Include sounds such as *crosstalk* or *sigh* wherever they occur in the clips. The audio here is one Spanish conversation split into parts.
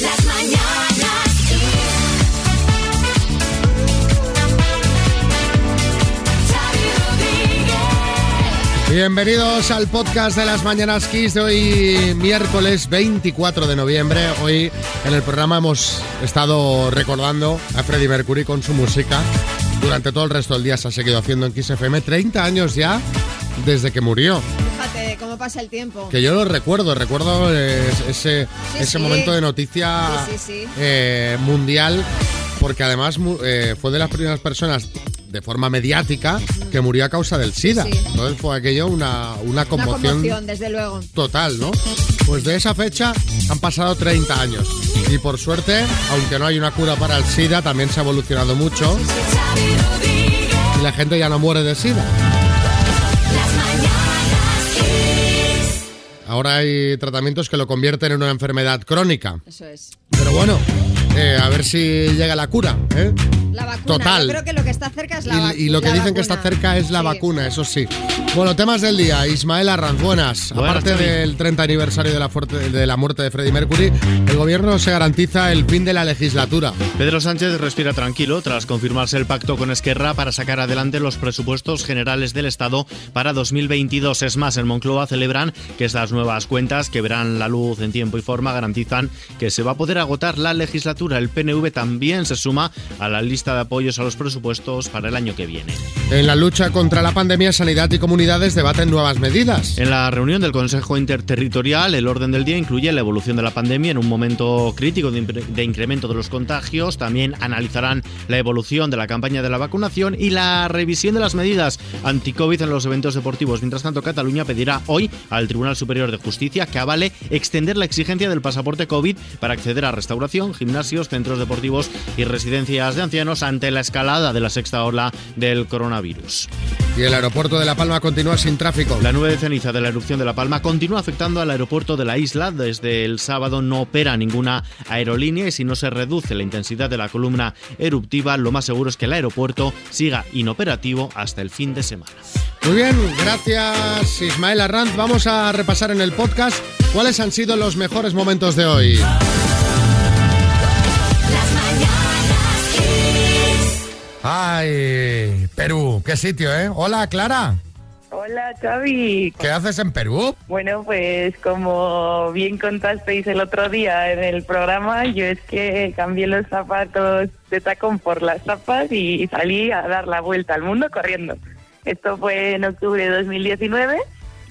Las mañanas. Bienvenidos al podcast de las Mañanas Kiss de hoy, miércoles 24 de noviembre. Hoy en el programa hemos estado recordando a Freddie Mercury con su música. Durante todo el resto del día se ha seguido haciendo en Kiss FM. 30 años ya desde que murió. Pasa el tiempo. Que yo lo recuerdo, recuerdo ese, Sí, ese sí. momento de noticia Sí, eh, mundial, porque además eh, fue de las primeras personas de forma mediática que murió a causa del SIDA. Sí. Entonces fue aquello una, una Una conmoción conmoción, desde luego. total, ¿no? Pues de esa fecha han pasado 30 años. Y por suerte, aunque no hay una cura para el SIDA, también se ha evolucionado mucho y la gente ya no muere de SIDA. Ahora hay tratamientos que lo convierten en una enfermedad crónica. Eso es. Pero bueno, eh, a ver si llega la cura, ¿eh? La vacuna. Total. Yo creo que lo que está cerca es la Y, vacuna. y lo que dicen que está cerca es la vacuna, eso sí. Bueno, temas del día. Ismael Arranz, buenas. Buenas, Aparte del 30 aniversario de la, fuerte- de la muerte de Freddie Mercury, el gobierno se garantiza el fin de la legislatura. Pedro Sánchez respira tranquilo tras confirmarse el pacto con Esquerra para sacar adelante los presupuestos generales del Estado para 2022. Es más, en Moncloa celebran que estas nuevas cuentas, que verán la luz en tiempo y forma, garantizan que se va a poder agotar la legislatura. El PNV también se suma a la lista de apoyos a los presupuestos para el año que viene. En la lucha contra la pandemia, Sanidad y Comunidades debaten nuevas medidas. En la reunión del Consejo Interterritorial, el orden del día incluye la evolución de la pandemia en un momento crítico de, de incremento de los contagios. También analizarán la evolución de la campaña de la vacunación y la revisión de las medidas anti-COVID en los eventos deportivos. Mientras tanto, Cataluña pedirá hoy al Tribunal Superior de Justicia que avale extender la exigencia del pasaporte COVID para acceder a restauración, centros deportivos y residencias de ancianos ante la escalada de la sexta ola del coronavirus. Y el aeropuerto de La Palma continúa sin tráfico. La nube de ceniza de la erupción de La Palma continúa afectando al aeropuerto de la isla. Desde el sábado no opera ninguna aerolínea y si no se reduce la intensidad de la columna eruptiva, lo más seguro es que el aeropuerto siga inoperativo hasta el fin de semana. Muy bien, gracias Ismael Arranz. Vamos a repasar en el podcast cuáles han sido los mejores momentos de hoy. Ay, Perú, qué sitio, ¿eh? Hola, Clara. Hola Xavi. ¿Qué haces en Perú? Bueno, pues como bien contasteis el otro día en el programa, yo es que cambié los zapatos de tacón por las zapas y salí a dar la vuelta al mundo corriendo. Esto fue en octubre de 2019.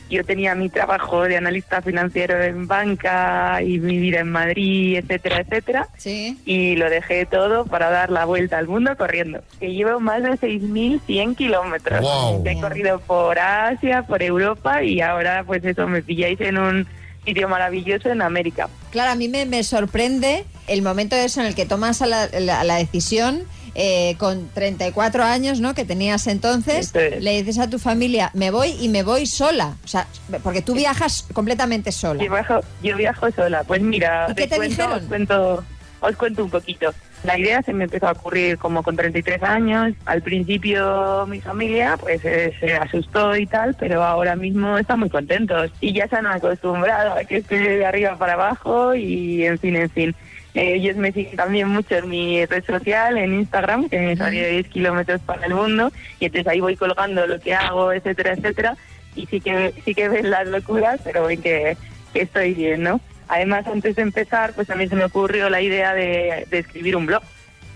Yo tenía mi trabajo de analista financiero en banca y mi vida en Madrid, etcétera, etcétera. Sí. Y lo dejé todo para dar la vuelta al mundo corriendo. Que llevo más de 6.100 kilómetros. Wow. He corrido por Asia, por Europa y ahora pues eso, me pilláis en un sitio maravilloso en América. Claro, a mí me, me sorprende el momento eso en el que tomas a la, la- la decisión eh, con 34 años, ¿no? Que tenías entonces, le dices a tu familia, me voy y me voy sola. O sea, porque tú viajas completamente sola. Yo viajo, yo viajo sola. Pues mira, ¿Y qué te cuento, dijeron? Os cuento, os cuento un poquito. La idea se me empezó a ocurrir como con 33 años. Al principio mi familia pues eh, se asustó y tal, pero ahora mismo están muy contentos y ya se han acostumbrado a que estoy de arriba para abajo y en fin, en fin. Eh, ellos me siguen también mucho en mi red social, en Instagram, que me salió de 10 kilómetros para el mundo y entonces ahí voy colgando lo que hago, etcétera, etcétera. Y sí que sí que ven las locuras, pero ven que, que estoy bien, ¿no? Además, antes de empezar, pues también se me ocurrió la idea de, de escribir un blog,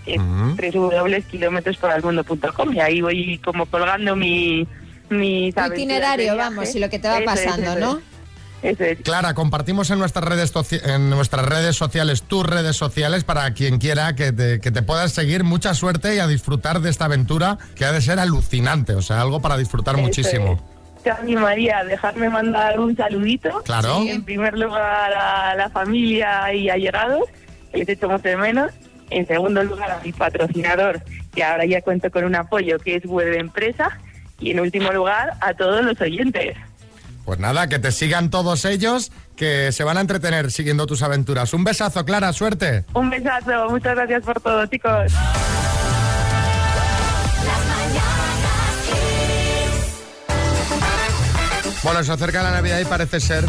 que Ujú. es www.kilometrosporalmundo.com y ahí voy como colgando mi, de itinerario, vamos, y lo que te va es, pasando, ¿no? es. Eso es. Clara, compartimos en nuestras redes en nuestras redes sociales, tus redes sociales, para quien quiera que te, que te puedas seguir. Mucha suerte y a disfrutar de esta aventura que ha de ser alucinante, o sea, algo para disfrutar Eso muchísimo. es. Te animaría a dejarme mandar un saludito. Claro. Sí, En primer lugar a la familia y allegados, que les echo mucho de menos. En segundo lugar a mi patrocinador, que ahora ya cuento con un apoyo, que es Web Empresa. Y en último lugar a todos los oyentes. Pues nada, que te sigan todos ellos, que se van a entretener siguiendo tus aventuras. Un besazo, Clara, suerte. Un besazo, muchas gracias por todo, chicos. Bueno, se acerca la Navidad y parece ser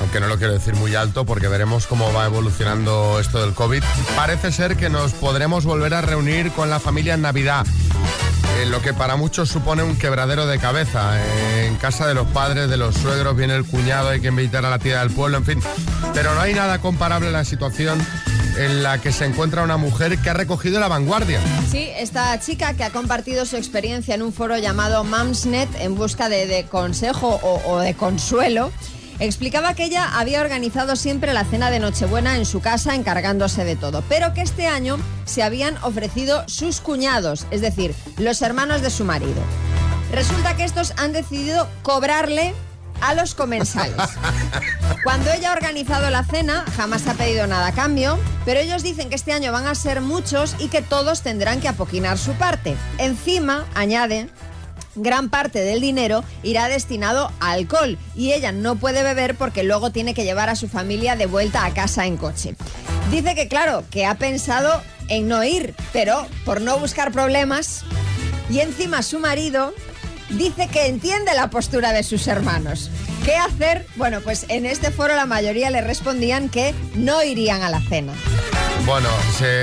aunque no lo quiero decir muy alto porque veremos cómo va evolucionando esto del COVID, parece ser que nos podremos volver a reunir con la familia en Navidad. Eh, lo que para muchos supone un quebradero de cabeza. Eh, en casa de los padres, de los suegros, viene el cuñado, hay que invitar a la tía del pueblo, en fin. Pero no hay nada comparable a la situación en la que se encuentra una mujer que ha recogido la vanguardia. Sí, esta chica que ha compartido su experiencia en un foro llamado Mamsnet en busca de, consejo o de consuelo, explicaba que ella había organizado siempre la cena de Nochebuena en su casa encargándose de todo, pero que este año se habían ofrecido sus cuñados, es decir, los hermanos de su marido. Resulta que estos han decidido cobrarle a los comensales. *laughs* Cuando ella ha organizado la cena, jamás ha pedido nada a cambio, pero ellos dicen que este año van a ser muchos y que todos tendrán que apoquinar su parte. Encima, añade, gran parte del dinero irá destinado a alcohol y ella no puede beber porque luego tiene que llevar a su familia de vuelta a casa en coche. Dice que claro, que ha pensado en no ir, pero por no buscar problemas y encima su marido dice que entiende la postura de sus hermanos. ¿Qué hacer? Bueno, pues en este foro la mayoría le respondían que no irían a la cena. Bueno,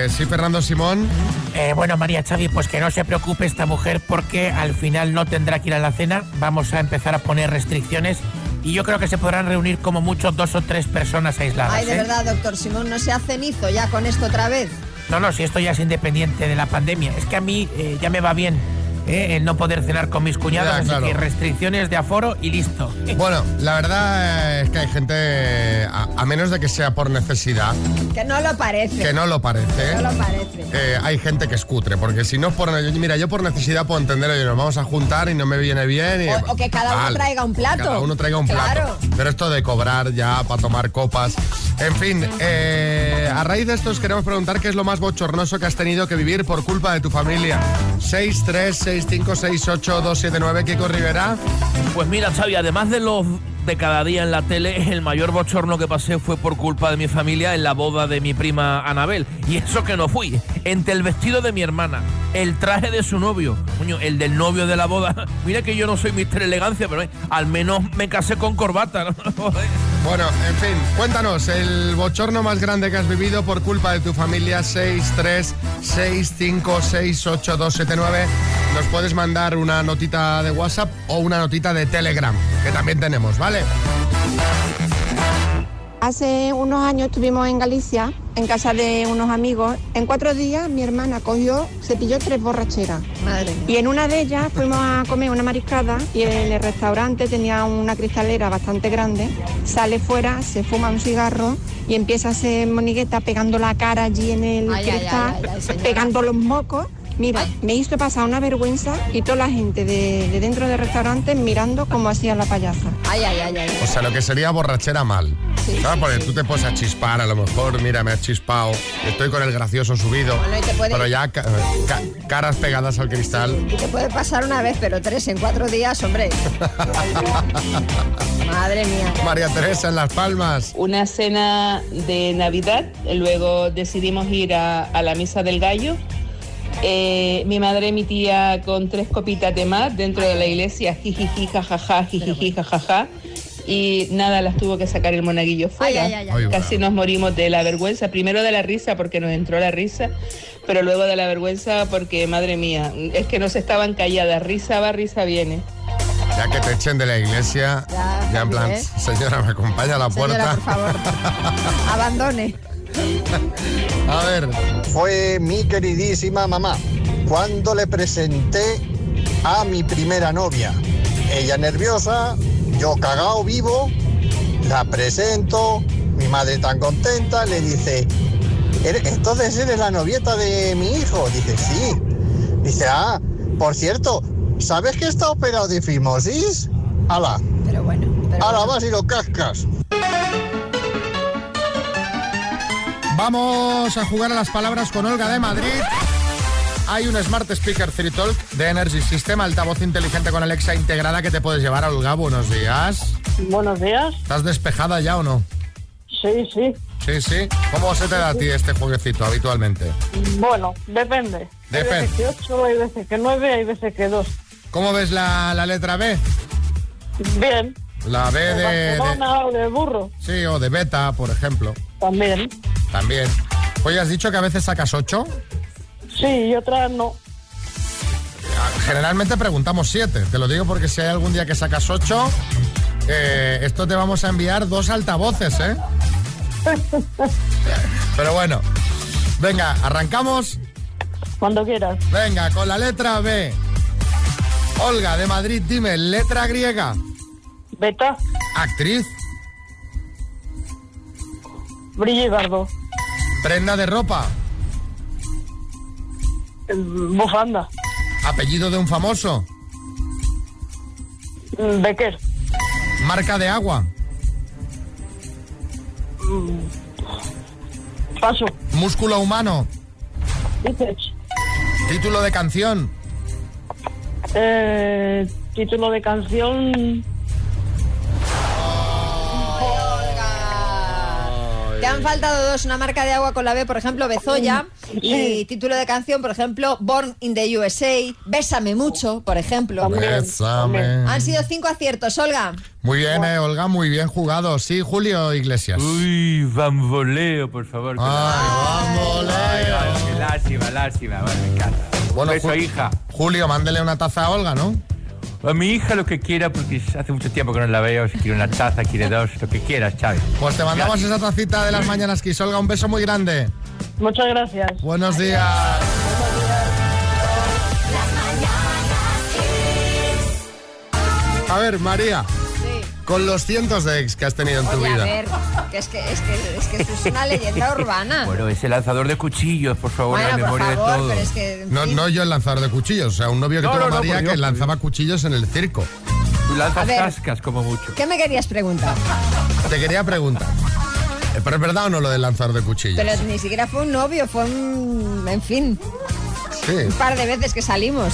sí, Fernando Simón. Eh, bueno, María Xavi, pues que no se preocupe esta mujer porque al final no tendrá que ir a la cena. Vamos a empezar a poner restricciones y yo creo que se podrán reunir como mucho dos o tres personas aisladas. Ay, de ¿eh? verdad, doctor Simón, no se ha cenizo ya con esto otra vez. No, no, si esto ya es independiente de la pandemia. Es que a mí eh, ya me va bien ¿eh? el no poder cenar con mis cuñados, Ya, así claro. que restricciones de aforo y listo. Bueno, la verdad es que hay gente, a, a menos de que sea por necesidad, Que no lo parece. que no lo parece. No lo parece. eh, hay gente que es cutre, porque si no es por... Mira, yo por necesidad puedo entender, oye, nos vamos a juntar y no me viene bien. y- O- o que cada uno traiga un plato. Cada uno traiga un Claro. plato. Pero esto de cobrar ya para tomar copas. En fin, eh, a raíz de esto os queremos preguntar qué es lo más bochornoso que has tenido que vivir por culpa de tu familia. 6, 3, 6, 5, 6, 8, 2, 7, 9, Kiko Rivera. Pues mira, Xavi, además de los de cada día en la tele, el mayor bochorno que pasé fue por culpa de mi familia en la boda de mi prima Anabel. Y eso que no fui. Entre el vestido de mi hermana, el traje de su novio, el del novio de la boda. *laughs* Mira que yo no soy Mister Elegancia, pero eh, al menos me casé con corbata. ¿no? *laughs* Bueno, en fin, cuéntanos el bochorno más grande que has vivido por culpa de tu familia 636568279. Nos puedes mandar una notita de WhatsApp o una notita de Telegram, que también tenemos, ¿vale? Hace unos años estuvimos en Galicia, en casa de unos amigos. En cuatro días mi hermana cogió, se pilló tres borracheras. Madre. Y en una de ellas fuimos a comer una mariscada y en el restaurante tenía una cristalera bastante grande. Sale fuera, se fuma un cigarro y empieza a hacer monigueta pegando la cara allí en el Ay, cristal, ay, ay, pegando los mocos. Mira, Ay. me hizo pasar una vergüenza y toda la gente de, de dentro del restaurante mirando cómo hacía la payasa. Ay, ay, ay, ay. O sea, lo que sería borrachera mal. Sí, ¿Sabes? sí, Porque sí. tú te puedes a chispar, a lo mejor, mira, me has chispado, estoy con el gracioso subido. Bueno, y te puede- Pero ya ca- ca- caras pegadas al cristal. Y te puede pasar una vez, pero tres en cuatro días, hombre. *laughs* Madre mía. María Teresa en Las Palmas. una cena de Navidad, luego decidimos ir a, a la misa del gallo. Eh, mi madre y mi tía con tres copitas de más dentro de la iglesia, jijiji, jajaja, jijiji, jajaja. Y nada, las tuvo que sacar el monaguillo fuera. Ay, ay, ay, ay. Ay, Casi nos morimos de la vergüenza. Primero de la risa porque nos entró la risa, pero luego de la vergüenza porque, madre mía, es que nos estaban calladas. Risa va, risa viene. Ya que te echen de la iglesia, Ya, ya, en plan, ¿eh? señora, me acompaña a la puerta. Señora, por favor. *laughs* Abandone. A ver, fue mi queridísima mamá cuando le presenté a mi primera novia. Ella nerviosa, yo cagao vivo, la presento, mi madre tan contenta, le dice, "¿Eres- entonces eres la novieta de mi hijo. Dice, sí. Dice, ah, por cierto, ¿sabes que está operado de fimosis? Ala, Pero bueno. Pero ala bueno. vas y lo cascas. Vamos a jugar a las palabras con Olga de Madrid. Hay un Smart Speaker 3 Talk de Energy System, altavoz inteligente con Alexa integrada que te puedes llevar. Olga, buenos días. Buenos días. ¿Estás despejada ya o no? Sí, sí. Sí, sí. ¿Cómo se te da a ti este jueguecito habitualmente? Bueno, depende. Depende. Hay veces que 8, hay veces que 9, hay veces que 2. ¿Cómo ves la, la letra B? Bien. La B de, o de burro. Sí, o de beta, por ejemplo. También. También. Oye, has dicho que a veces sacas 8. Sí, y otras no. Generalmente preguntamos 7. Te lo digo porque si hay algún día que sacas 8, esto te vamos a enviar dos altavoces, ¿eh? *laughs* Pero bueno. Venga, arrancamos. Cuando quieras. Venga, con la letra B. Olga, de Madrid, dime, letra griega. Beta, Actriz, Brillo y Bardo. Prenda de ropa, Mm, Bufanda. apellido de un famoso, Mm, Becker. marca de agua, Paso. músculo humano, Bíceps. título de canción, Eh, título de canción. Te han faltado dos, una marca de agua con la B, por ejemplo, Bezoya, y título de canción, por ejemplo, Born in the USA, Bésame mucho, por ejemplo. Bésame. Han sido cinco aciertos, Olga. Muy bien, eh, Olga, muy bien jugado. Sí, Julio Iglesias. Uy, bamboleo, por favor. Ay, bamboleo. Qué lástima, lástima. Bueno, me encanta. Bueno, beso, Ju- hija. Julio, mándele una taza a Olga, ¿no? A mi hija lo que quiera, porque hace mucho tiempo que no la veo. Si quiere una taza, quiere dos, lo que quieras, Chávez. Pues te mandamos esa tacita de las mañanas Kiss. Olga, un beso muy grande. Muchas gracias. Buenos días. A ver, María, con los cientos de ex que has tenido en tu a vida. ver, que es que, es que, es que esto es una leyenda urbana. *laughs* Bueno, ese lanzador de cuchillos, por favor, Bueno, la por memoria de todo. pero es que... en No, fin. no yo el lanzador de cuchillos, o sea, un novio que No, tuvo no, María Dios, que lanzaba cuchillos en el circo. Tú lanzas ver. cascas como mucho. ¿Qué me querías preguntar? Te quería preguntar, ¿eh, ¿pero es verdad o no lo del lanzador de cuchillos? Pero ni siquiera fue un novio, fue un... En fin, Sí. un par de veces que salimos.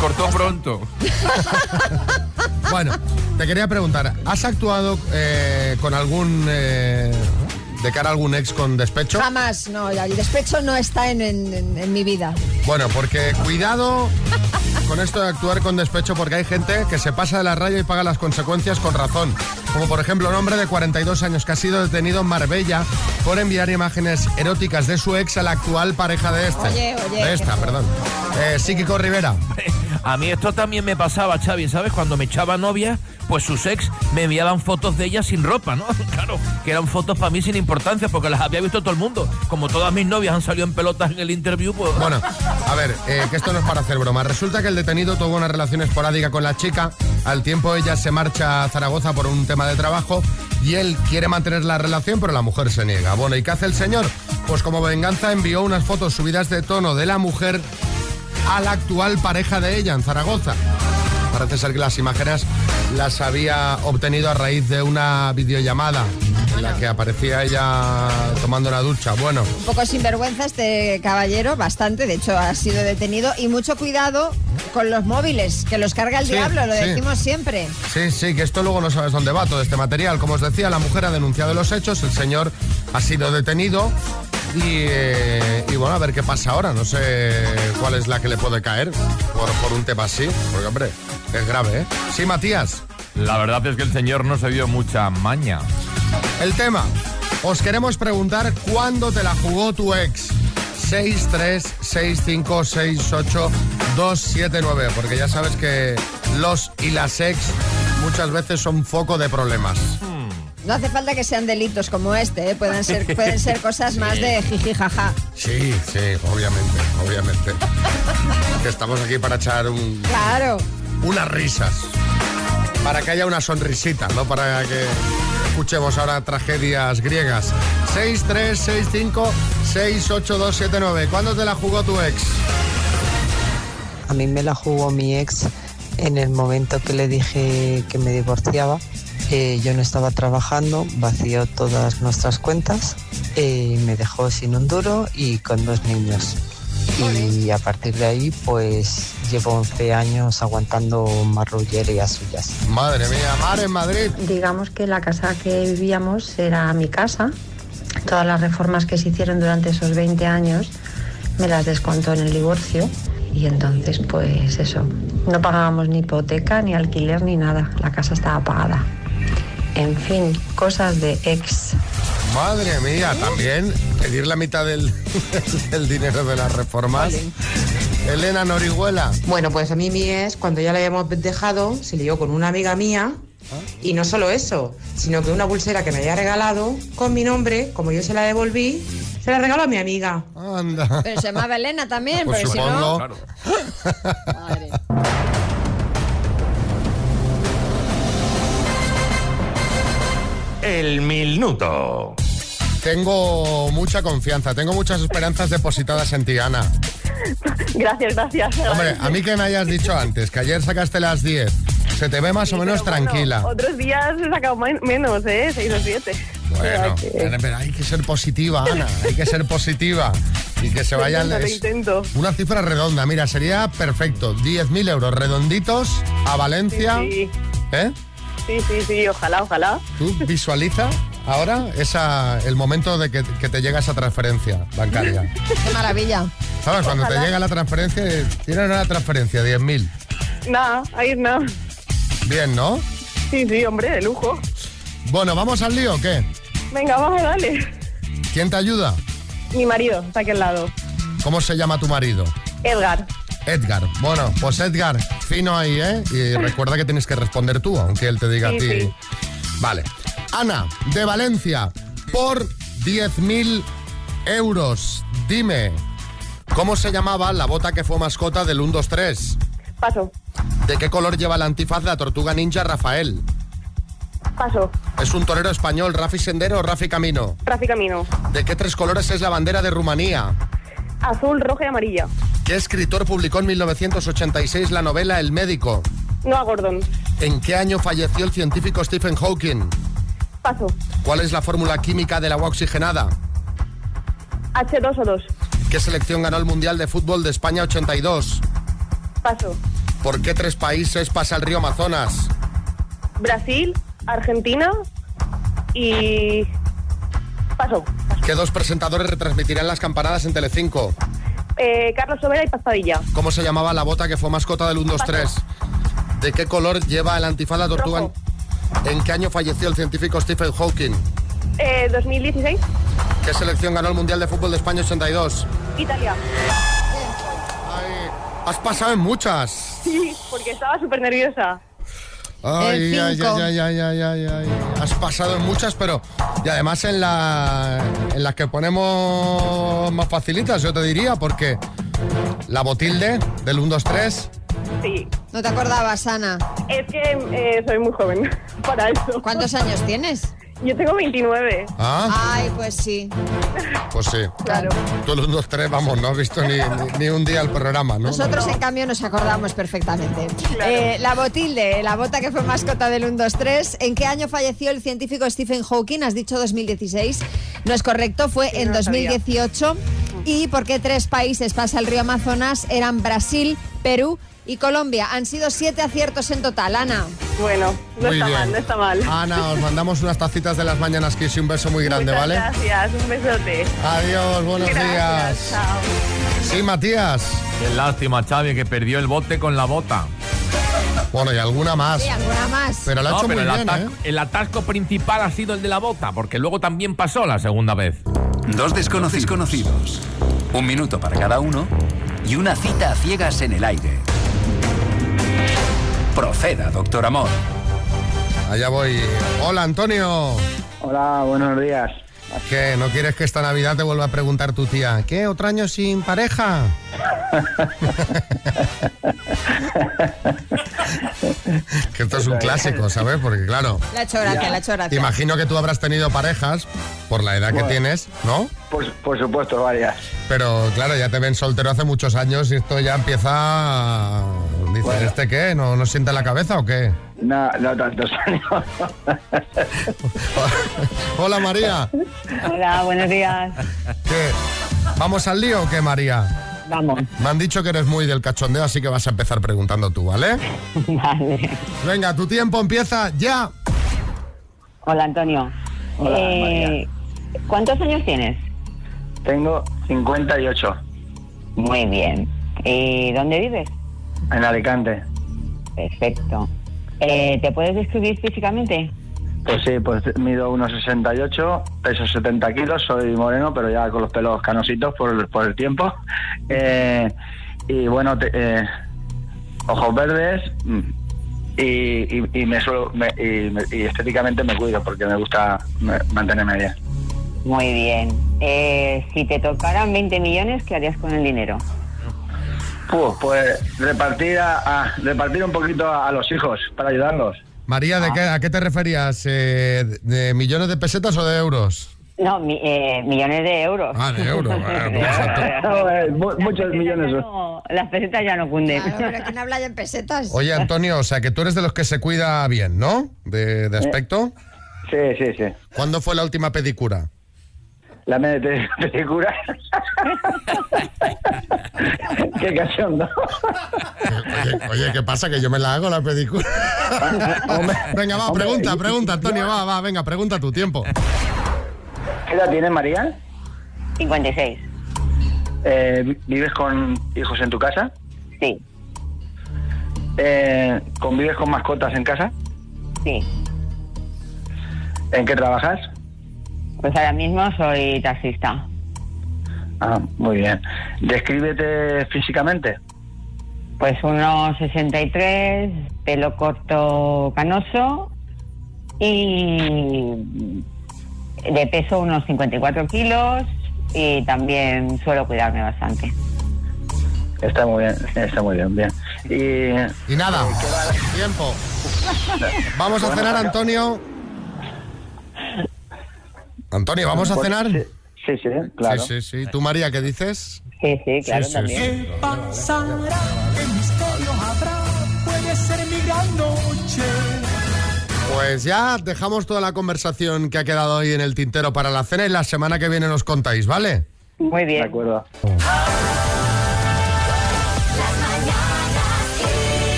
Cortó pronto. *laughs* Bueno, te quería preguntar, ¿has actuado eh, con algún... eh, de cara a algún ex con despecho? Jamás, no, ya, el despecho no está en, en- en- en mi vida. Bueno, porque cuidado con esto de actuar con despecho, porque hay gente que se pasa de la raya y paga las consecuencias con razón. Como por ejemplo un hombre de 42 años que ha sido detenido en Marbella por enviar imágenes eróticas de su ex a la actual pareja de este. Oye, oye, De esta, perdón. Eh, Psíquico Rivera. *laughs* A mí esto también me pasaba, Xavi, ¿sabes? Cuando me echaba novia, pues sus ex me enviaban fotos de ella sin ropa, ¿no? *laughs* Claro, que eran fotos para mí sin importancia porque las había visto todo el mundo. Como todas mis novias han salido en pelotas en el interview, pues... Bueno, a ver, eh, que esto no es para hacer broma. Resulta que el detenido tuvo una relación esporádica con la chica. Al tiempo ella se marcha a Zaragoza por un tema de trabajo y él quiere mantener la relación, pero la mujer se niega. Bueno, ¿y qué hace el señor? Pues como venganza envió unas fotos subidas de tono de la mujer a la actual pareja de ella en Zaragoza. Parece ser que las imágenes las había obtenido a raíz de una videollamada en la que aparecía ella tomando una ducha. Bueno, Un poco sinvergüenza este caballero, bastante, de hecho ha sido detenido. Y mucho cuidado con los móviles, que los carga el Sí, diablo, lo sí. decimos siempre. Sí, sí, que esto luego no sabes dónde va todo este material. Como os decía, la mujer ha denunciado los hechos, el señor ha sido detenido y, eh, y bueno, a ver qué pasa ahora. No sé cuál es la que le puede caer por, por un tema así, porque hombre, es grave, ¿eh? Sí, Matías, La verdad es que el señor no se vio mucha maña. el tema. Os queremos preguntar cuándo te la jugó tu ex. 636568279, porque ya sabes que los y las ex muchas veces son foco de problemas. No hace falta que sean delitos como este, ¿eh? pueden, ser, *laughs* pueden ser cosas más de jiji jaja. Sí, sí, obviamente, obviamente. que estamos aquí para echar un- Claro. unas risas. Para que haya una sonrisita, no para que escuchemos ahora tragedias griegas. 636568279. ¿Cuándo te la jugó tu ex? A mí me la jugó mi ex en el momento que le dije que me divorciaba. Eh, yo no estaba trabajando, vació todas nuestras cuentas, eh, me dejó sin un duro y con dos niños. Y a partir de ahí, pues llevo 11 años aguantando marrullerías suyas. Madre mía, Mar en Madrid. Digamos que la casa que vivíamos era mi casa. Todas las reformas que se hicieron durante esos 20 años me las descontó en el divorcio. Y entonces, pues eso, no pagábamos ni hipoteca, ni alquiler, ni nada. La casa estaba pagada. En fin, cosas de ex. Madre mía, también pedir la mitad del, *laughs* del dinero de las reformas. Elena Norihuela. Bueno, pues a mí mi ex, cuando ya la habíamos dejado, se lió con una amiga mía. Y no solo eso, sino que una pulsera que me había regalado con mi nombre, como yo se la devolví, se la regaló a mi amiga. Anda. Pero se llamaba Elena también, Pues porque si no... supongo. Madre. El minuto. Tengo mucha confianza, tengo muchas esperanzas depositadas en ti, Ana. Gracias, gracias. Hombre, a mí que me hayas dicho antes, que ayer sacaste las 10, se te ve más o menos tranquila. Otros días he sacado men- menos, ¿eh? 6 o 7. Bueno, pero- pero hay que ser positiva, Ana, hay que ser positiva. Y que se vayan... Lo intento. Una cifra redonda, mira, sería perfecto. 10.000 euros redonditos a Valencia. Sí, ¿Eh? Sí, sí, sí, ojalá, ojalá. ¿Tú visualiza ahora esa, el momento de que, que te llega esa transferencia bancaria? Qué maravilla. ¿Sabes? Cuando te llega la transferencia, eh, tienen una transferencia, 10.000. Nada, ahí nada. Bien, ¿no? Sí, sí, hombre, de lujo. Bueno, ¿vamos al lío o qué? Venga, vamos, dale. ¿Quién te ayuda? Mi marido está aquí al lado. ¿Cómo se llama tu marido? Edgar. Edgar. Bueno, pues Edgar, fino ahí, ¿eh? Y recuerda que tienes que responder tú, aunque él te diga Sí, a ti. sí. Vale. Ana, de Valencia, por 10.000 euros, dime, ¿cómo se llamaba la bota que fue mascota del 1, 2, 3? Paso, ¿De qué color lleva la antifaz la tortuga ninja Rafael? paso. ¿Es un torero español, Rafi Sendero o Rafi Camino? Rafi Camino. ¿De qué tres colores es la bandera de Rumanía? Azul, roja y amarilla. ¿Qué escritor publicó en 1986 la novela El médico? Noah Gordon. ¿En qué año falleció el científico Stephen Hawking? Paso. ¿Cuál es la fórmula química del agua oxigenada? H2O2. ¿Qué selección ganó el Mundial de Fútbol de España 82? Paso. ¿Por qué tres países pasa el río Amazonas? Brasil, Argentina y... Paso. ¿Qué dos presentadores retransmitirán las campanadas en Telecinco? Eh, Carlos Sobera y Paspadilla. ¿Cómo se llamaba la bota que fue mascota del 1, 2, 3? ¿De qué color lleva el antifaz la tortuga? Rojo. ¿En qué año falleció el científico Stephen Hawking? Eh, 2016, ¿Qué selección ganó el Mundial de Fútbol de España 82? Italia. Has pasado en muchas. Sí, porque estaba súper nerviosa. Ay, El ay, ay, ay, ay, ay, ay. Has pasado en muchas, pero. Y además en, la, en las que ponemos más facilitas, yo te diría, porque la botilde del 1, 2, 3. Sí. ¿No te acordabas, Ana? Es que eh, soy muy joven *laughs* para eso. ¿Cuántos años tienes? Yo tengo 29. Ah, Ay, pues sí. pues sí. Claro. Tú el 1, 2, 3, vamos, no has visto ni, ni- ni un día el programa, ¿no? Nosotros, en cambio, nos acordamos perfectamente. Eh, la botilde, la bota que fue mascota del 1, 2, 3. ¿En qué año falleció el científico Stephen Hawking? Has dicho 2016. No es correcto, fue en no lo sabía. 2018. ¿Y por qué tres países pasa el río Amazonas? Eran Brasil, Perú y Colombia. Han sido siete aciertos en total, Ana. Bueno, no Muy está bien. mal, no está mal. Ana, os mandamos unas tacitas de las mañanas Kiss y un beso muy grande, Muchas ¿vale? Gracias, un besote. Adiós, buenos Gracias, días. chao. Sí, Matías. Qué lástima, Xavi, que perdió el bote con la bota. Bueno, y alguna más. Sí, alguna más. Pero lo ha hecho pero muy el, bien, atasco, ¿eh? el atasco principal ha sido el de la bota, porque luego también pasó la segunda vez. Dos desconocidos conocidos. Un minuto para cada uno y una cita a ciegas en el aire. Proceda, doctor Amor. Allá voy. Hola, Antonio. Hola, buenos días. ¿Qué? ¿No quieres que esta Navidad te vuelva a preguntar tu tía? ¿Qué? ¿Otro año sin pareja? *laughs* que esto es un clásico, ¿sabes? Porque claro, La gracia, la gracia. imagino que tú habrás tenido parejas por la edad Bueno. que tienes, ¿no? Por, por supuesto, varias. Pero claro, ya te ven soltero hace muchos años y esto ya empieza... a- Dicen, Bueno. ¿este qué? ¿No, ¿No siente la cabeza o qué? No, no tantos *laughs* años. Hola, María. Hola, buenos días. ¿Qué? ¿Vamos al lío o qué, María? Vamos. Me han dicho que eres muy del cachondeo, así que vas a empezar preguntando tú, ¿vale? *laughs* Vale. Venga, tu tiempo empieza ya. Hola, Antonio. Hola, Eh, ¿Cuántos años tienes? Tengo 58 Muy bien. ¿Y dónde vives? En Alicante. Perfecto. Eh, ¿Te puedes describir físicamente? Pues sí, pues mido 1,68, peso 70 kilos, soy moreno, pero ya con los pelos canositos por, por el tiempo. Eh, y bueno, te- eh, ojos verdes mm, y, y- y me suelo, me- y, me- y estéticamente me cuido porque me gusta me- mantenerme bien. Muy bien. Eh, si te tocaran 20 millones, ¿qué harías con el dinero? Uf, pues repartir, a, a- repartir un poquito a, a los hijos para ayudarlos. María, ¿de qué, ¿a qué te referías? Eh, ¿De millones de pesetas o de euros? No, mi- eh, millones de euros. Ah, de euros. *laughs* pues, muchos millones. No, las pesetas ya no cunden. Claro, pero ¿quién habla ya en pesetas? Oye, Antonio, o sea, que tú eres de los que se cuida bien, ¿no? De, de aspecto. Sí, sí, sí. ¿Cuándo fue la última pedicura? La me- te- pedicura. *laughs* Qué cachondo. Oye, oye, ¿qué pasa? Que yo me la hago la pedicura. venga, va, hombre, pregunta, pregunta, Antonio, va, va, venga, pregunta tu tiempo. ¿Qué edad tienes, María? 56. Eh, vi- ¿Vives con hijos en tu casa? Sí. Eh, ¿Convives con mascotas en casa? Sí. ¿En qué trabajas? Pues ahora mismo soy taxista. Ah, muy bien. Descríbete físicamente. Pues unos 63, pelo corto canoso y de peso unos 54 kilos y también suelo cuidarme bastante. Está muy bien, está muy bien, bien. Y, Y nada, Eh, tiempo. Vamos a cenar, Antonio. Antonio, ¿vamos a cenar? Sí, sí, claro. Sí, sí, sí. ¿Tú, María, qué dices? Sí, sí, claro, sí, también. ¿Qué pasará? ¿Qué misterio habrá? Puede ser mi gran noche. Pues ya dejamos toda la conversación que ha quedado hoy en el tintero para la cena y la semana que viene nos contáis, ¿vale? Muy bien. De acuerdo.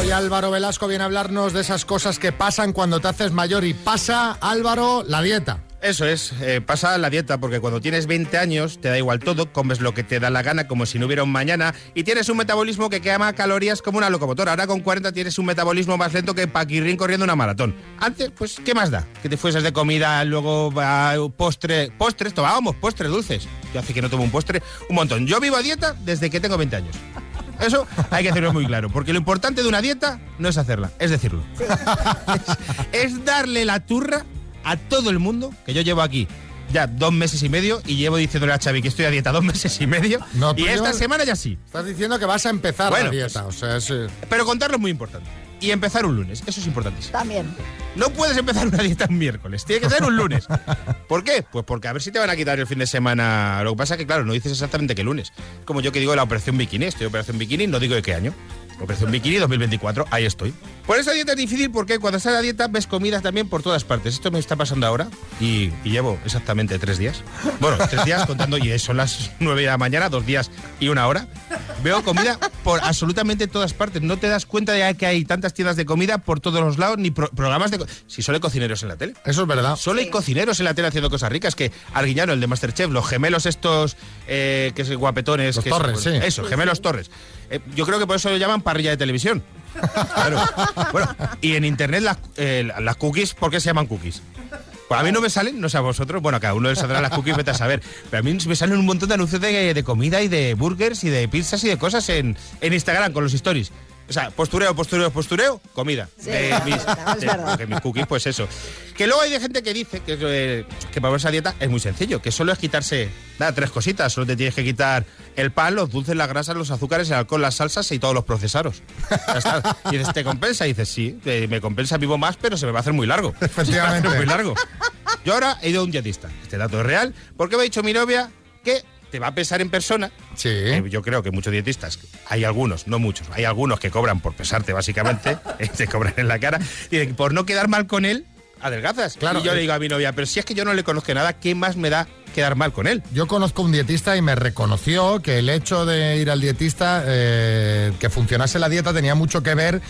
Hoy Álvaro Velasco viene a hablarnos de esas cosas que pasan cuando te haces mayor y pasa, Álvaro, la dieta. Eso es, eh, pasa la dieta porque cuando tienes 20 años te da igual todo, comes lo que te da la gana como si no hubiera un mañana y tienes un metabolismo que quema calorías como una locomotora. Ahora con 40 tienes un metabolismo más lento que Paquirrín corriendo una maratón. Antes, pues, ¿qué más da? Que te fueses de comida, luego va, postre, postres, tomábamos postres dulces. Yo hace que no tomo un postre, un montón. Yo vivo a dieta desde que tengo 20 años. Eso hay que hacerlo muy claro, porque lo importante de una dieta no es hacerla, es decirlo. *laughs* es darle la turra a todo el mundo que yo llevo aquí ya dos meses y medio y llevo diciéndole a Xavi que estoy a dieta dos *laughs* meses y medio No, y esta semana ya sí. Estás diciendo que vas a empezar Bueno, la dieta, o sea, es... eh, Pero contarlo es muy importante. Y empezar un lunes, eso es importantísimo. También. No puedes empezar una dieta un miércoles, tiene que ser un lunes. *laughs* ¿Por qué? Pues porque a ver si te van a quitar el fin de semana. Lo que pasa es que, claro, no dices exactamente qué lunes. Como yo que digo la operación bikini, estoy en operación bikini, no digo de qué año. Operación bikini 2024, ahí estoy. Por esa dieta es difícil porque cuando estás a la dieta ves comidas también por todas partes. Esto me está pasando ahora y, y llevo exactamente tres días. Bueno, tres días contando y son las nueve de la mañana, dos días y una hora. Veo comida por absolutamente todas partes. No te das cuenta de que hay tantas tiendas de comida por todos los lados, ni pro- programas de... Si solo hay cocineros en la tele. Eso es verdad. Solo hay cocineros en la tele haciendo cosas ricas. Que Arguiñano, el de Masterchef, los gemelos estos, eh, que es guapetones. Los que Torres, son- sí. Eso, gemelos Torres. Eh, yo creo que por eso lo llaman parrilla de televisión. Claro. Bueno, y en internet las, eh, las cookies, ¿por qué se llaman cookies? Pues a mí no me salen, no sé a vosotros, bueno, cada uno les saldrán las cookies, vete a saber. Pero a mí me salen un montón de anuncios de, de comida y de burgers y de pizzas y de cosas en, en Instagram con los stories. O sea, postureo, postureo, postureo, comida. Sí, Eh, mis, de- que cookies, pues eso. Que luego hay de gente que dice que, eh, que para esa dieta es muy sencillo, que solo es quitarse nada, tres cositas. Solo te tienes que quitar el pan, los dulces, las grasas, los azúcares, el alcohol, las salsas y todos los procesados. Y dices, ¿te compensa? Y dices, sí, me compensa, vivo más, pero se me va a hacer muy largo. *laughs* Efectivamente. Muy largo. Yo ahora he ido a un dietista. Este dato es real, porque me ha dicho mi novia que te va a pesar en persona. Sí. Eh, yo creo que muchos dietistas, hay algunos, no muchos, hay algunos que cobran por pesarte, básicamente, *laughs* eh, te cobran en la cara, y por no quedar mal con él, adelgazas. Claro, y yo eh. le digo a mi novia, pero si es que yo no le conozco nada, ¿qué más me da quedar mal con él? Yo conozco un dietista y me reconoció que el hecho de ir al dietista, eh, que funcionase la dieta, tenía mucho que ver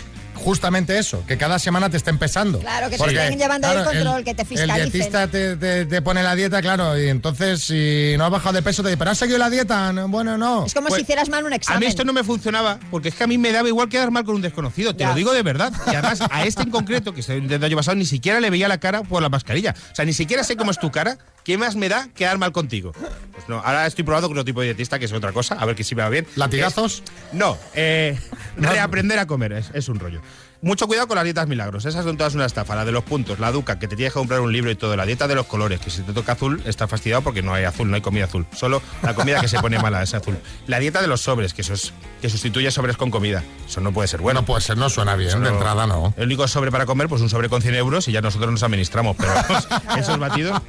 justamente eso, que cada semana te estén pesando. Claro, que te Porque, estén llevando el control, que te El fiscalicen. dietista te, te- te pone la dieta, claro, y entonces si no has bajado de peso te dice, pero has seguido la dieta, No, bueno, no. Es como Pues, si hicieras mal un A examen. mí esto no me funcionaba porque es que a mí me daba igual quedar mal con un desconocido, te Ya. lo digo de verdad. Y además a este en concreto, que estoy del año pasado, ni siquiera le veía la cara por la mascarilla. O sea, ni siquiera sé cómo es tu cara. ¿Qué más me da quedar mal contigo? Pues no, ahora estoy probando con otro tipo de dietista, que es otra cosa, a ver que si me va bien. ¿Latigazos? Es- no, eh, reaprender a comer, es, es un rollo. Mucho cuidado con las dietas milagros, esas son todas una estafa. La de los puntos, la duca, que te tienes que comprar un libro y todo, la dieta de los colores, que si te toca azul, está fastidiado porque no hay azul, no hay comida azul. Solo la comida que se pone mala es azul. La dieta de los sobres, que eso es que sustituye sobres con comida. Eso no puede ser bueno. No puede ser, no suena bien, de entrada no. El único sobre para comer, pues un sobre con 100 euros y ya nosotros nos administramos, pero *laughs* esos batidos.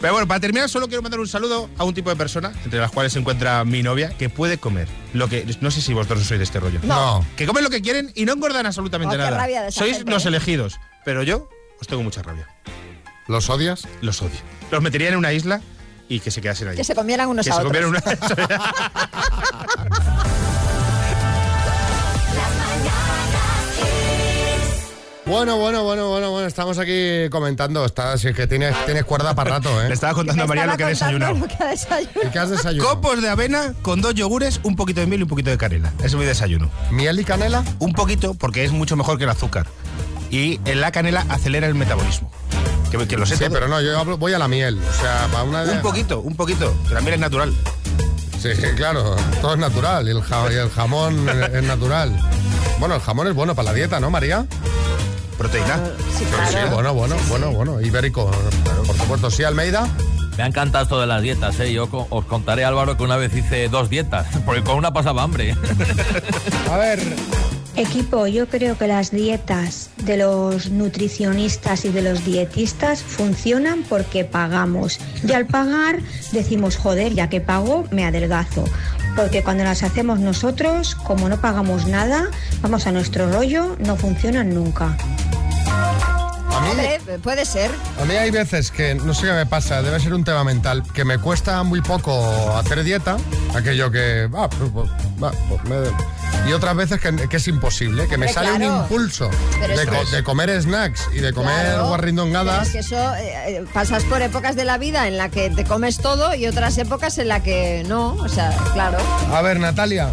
Pero bueno, para terminar, solo quiero mandar un saludo a un tipo de persona, entre las cuales se encuentra mi novia, que puede comer lo que. No sé si vosotros sois de este rollo. No. Que comen lo que quieren y no engordan absolutamente Oh, qué nada. rabia de esa Sois gente, los ¿eh? elegidos, pero yo os tengo mucha rabia. ¿Los odias? Los odio. Los metería en una isla y que se quedasen ahí. Que se comieran unos Que a se otros. comieran una. *laughs* *laughs* Bueno, bueno, bueno, bueno, bueno, estamos aquí comentando. Está, si es que tienes, tienes cuerda para rato, ¿eh? Le estaba contando a María lo que ha desayunado. Lo que ha desayunado. ¿Y qué has desayunado? Copos de avena con dos yogures, un poquito de miel y un poquito de canela. Ese es mi desayuno. ¿Miel y canela? Un poquito, porque es mucho mejor que el azúcar. Y en la canela acelera el metabolismo. Que, que lo sé Sí, todo. pero no, yo hablo- voy a la miel. O sea, para una de... Un poquito, un poquito. Que la miel es natural. Sí, claro, todo es natural. Y el, ja- y el jamón es natural. Bueno, el jamón es bueno para la dieta, ¿no, María? Proteína. Sí, Pero sí, claro. bueno, bueno, bueno, bueno. Ibérico, por supuesto. Sí, Almeida. Me ha encantado esto de las dietas, ¿eh? Yo os contaré, Álvaro, que una vez hice dos dietas, *laughs* porque con una pasaba hambre. A ver, Equipo, yo creo que las dietas de los nutricionistas y de los dietistas funcionan porque pagamos. Y al pagar decimos, joder, ya que pago, me adelgazo. Porque cuando las hacemos nosotros, como no pagamos nada, vamos a nuestro rollo, no funcionan nunca. a mí... Hombre, puede ser. A mí hay veces que, no sé qué me pasa, debe ser un tema mental, que me cuesta muy poco hacer dieta, aquello que... ah, pues, pues, va, pues me- y otras veces que, que es imposible, que me sale un impulso de, co- comer snacks y de comer Claro, guarrindongadas. Es que eso, eh, eh, pasas por épocas de la vida en la que te comes todo y otras épocas en la que no. O sea, claro. A ver, Natalia.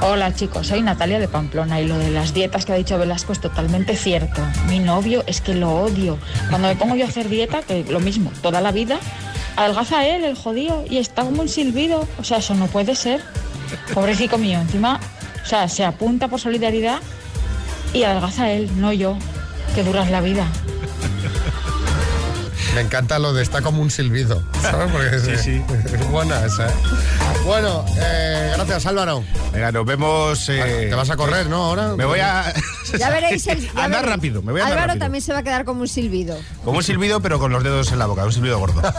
Hola chicos, soy Natalia de Pamplona y lo de las dietas que ha dicho Velasco es totalmente cierto. Mi novio es que lo odio. Cuando me pongo yo a hacer dieta, que lo mismo, toda la vida, adelgaza él, el jodido, y está como un silbido. O sea, eso no puede ser. Pobrecito mío, encima, o sea, se apunta por solidaridad y adelgaza él, no yo. Que dura es la vida. Me encanta lo de está como un silbido. ¿Sabes? Porque es, es buena esa. ¿eh? Bueno, eh, gracias Álvaro. Venga, nos vemos. eh, Te vas a correr, ¿no? Ahora. Me voy a. Ya veréis el. *laughs* ya andar veréis. rápido, me voy a andar Álvaro rápido. también se va a quedar como un silbido. Como un silbido, pero con los dedos en la boca, un silbido gordo. *laughs*